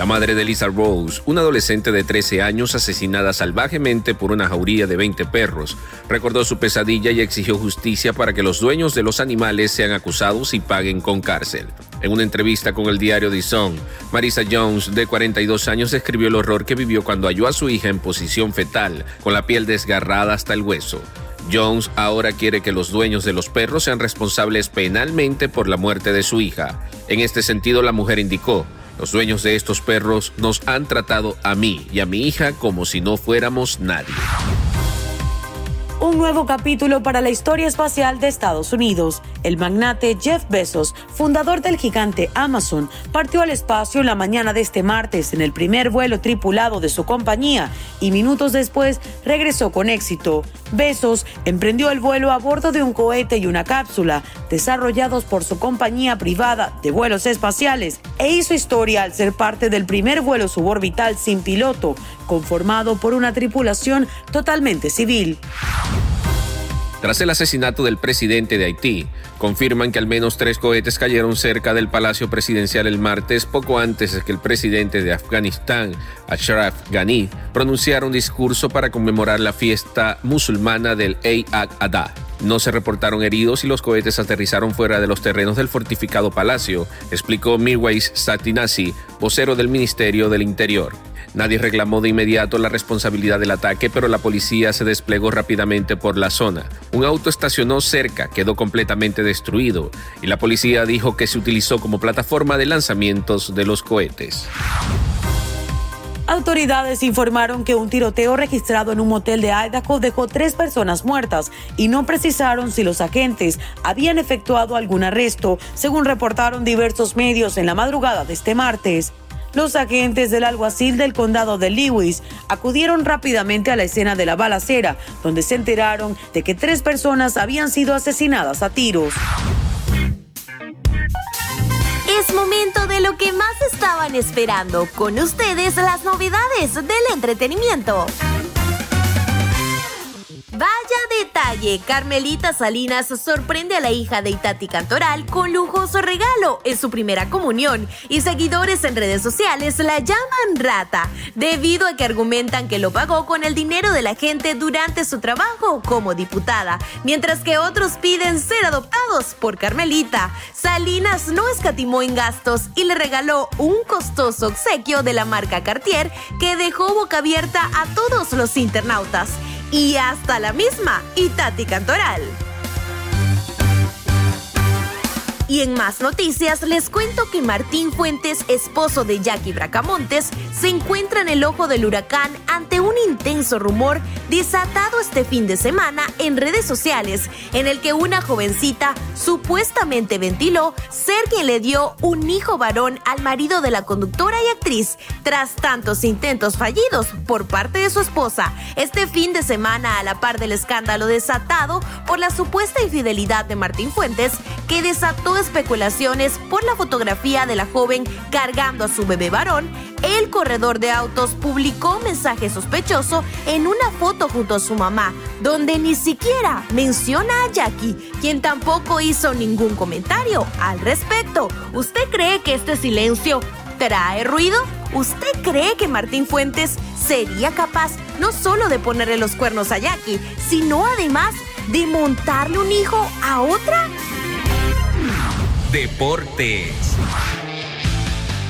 La madre de Lisa Rose, una adolescente de 13 años asesinada salvajemente por una jauría de 20 perros, recordó su pesadilla y exigió justicia para que los dueños de los animales sean acusados y paguen con cárcel. En una entrevista con el diario The Sun, Marisa Jones, de 42 años, describió el horror que vivió cuando halló a su hija en posición fetal, con la piel desgarrada hasta el hueso. Jones ahora quiere que los dueños de los perros sean responsables penalmente por la muerte de su hija. En este sentido, la mujer indicó, los dueños de estos perros nos han tratado a mí y a mi hija como si no fuéramos nadie un nuevo capítulo para la historia espacial de Estados Unidos. El magnate Jeff Bezos, fundador del gigante Amazon, partió al espacio en la mañana de este martes en el primer vuelo tripulado de su compañía y minutos después regresó con éxito. Bezos emprendió el vuelo a bordo de un cohete y una cápsula desarrollados por su compañía privada de vuelos espaciales e hizo historia al ser parte del primer vuelo suborbital sin piloto, conformado por una tripulación totalmente civil. Tras el asesinato del presidente de Haití, confirman que al menos tres cohetes cayeron cerca del Palacio Presidencial el martes, poco antes de que el presidente de Afganistán, Ashraf Ghani, pronunciara un discurso para conmemorar la fiesta musulmana del Eid al-Adha. No se reportaron heridos y los cohetes aterrizaron fuera de los terrenos del fortificado palacio, explicó Mirwais Satinasi, vocero del Ministerio del Interior. Nadie reclamó de inmediato la responsabilidad del ataque, pero la policía se desplegó rápidamente por la zona. Un auto estacionó cerca, quedó completamente destruido, y la policía dijo que se utilizó como plataforma de lanzamientos de los cohetes. Autoridades informaron que un tiroteo registrado en un motel de Idaho dejó tres personas muertas y no precisaron si los agentes habían efectuado algún arresto, según reportaron diversos medios en la madrugada de este martes. Los agentes del alguacil del condado de Lewis acudieron rápidamente a la escena de la balacera, donde se enteraron de que tres personas habían sido asesinadas a tiros. Es momento de lo que más estaban esperando. Con ustedes las novedades del entretenimiento. Vaya detalle, Carmelita Salinas sorprende a la hija de Itati Cantoral con lujoso regalo en su primera comunión y seguidores en redes sociales la llaman rata, debido a que argumentan que lo pagó con el dinero de la gente durante su trabajo como diputada, mientras que otros piden ser adoptados por Carmelita. Salinas no escatimó en gastos y le regaló un costoso obsequio de la marca Cartier que dejó boca abierta a todos los internautas y hasta la misma Itati Cantoral. Y en más noticias les cuento que Martín Fuentes, esposo de Jackie Bracamontes, se encuentra en el ojo del huracán ante un intenso rumor desatado este fin de semana en redes sociales, en el que una jovencita supuestamente ventiló ser quien le dio un hijo varón al marido de la conductora y actriz, tras tantos intentos fallidos por parte de su esposa. Este fin de semana, a la par del escándalo desatado por la supuesta infidelidad de Martín Fuentes, que desató especulaciones por la fotografía de la joven cargando a su bebé varón, el corredor de autos publicó un mensaje sospechoso en una foto junto a su mamá, donde ni siquiera menciona a Jackie, quien tampoco hizo ningún comentario al respecto. ¿Usted cree que este silencio trae ruido? ¿Usted cree que Martín Fuentes sería capaz no solo de ponerle los cuernos a Jackie, sino además de montarle un hijo a otra? Deportes.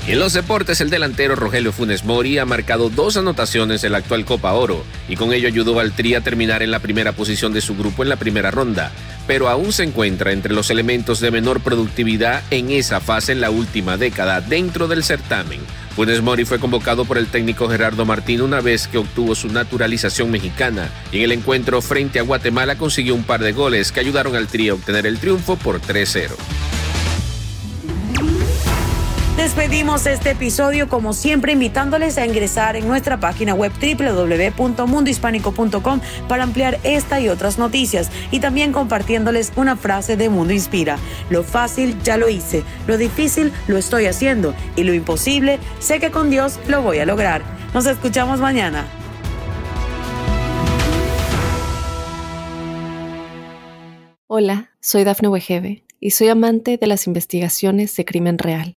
en los deportes, el delantero Rogelio Funes Mori ha marcado dos anotaciones en la actual Copa Oro y con ello ayudó al Tri a terminar en la primera posición de su grupo en la primera ronda, pero aún se encuentra entre los elementos de menor productividad en esa fase en la última década dentro del certamen. Funes Mori fue convocado por el técnico Gerardo Martín una vez que obtuvo su naturalización mexicana y en el encuentro frente a Guatemala consiguió un par de goles que ayudaron al Tri a obtener el triunfo por 3-0. Despedimos este episodio como siempre invitándoles a ingresar en nuestra página web www.mundohispánico.com para ampliar esta y otras noticias y también compartiéndoles una frase de Mundo Inspira. Lo fácil ya lo hice, lo difícil lo estoy haciendo y lo imposible sé que con Dios lo voy a lograr. Nos escuchamos mañana. Hola, soy Dafne Wegebe y soy amante de las investigaciones de crimen real.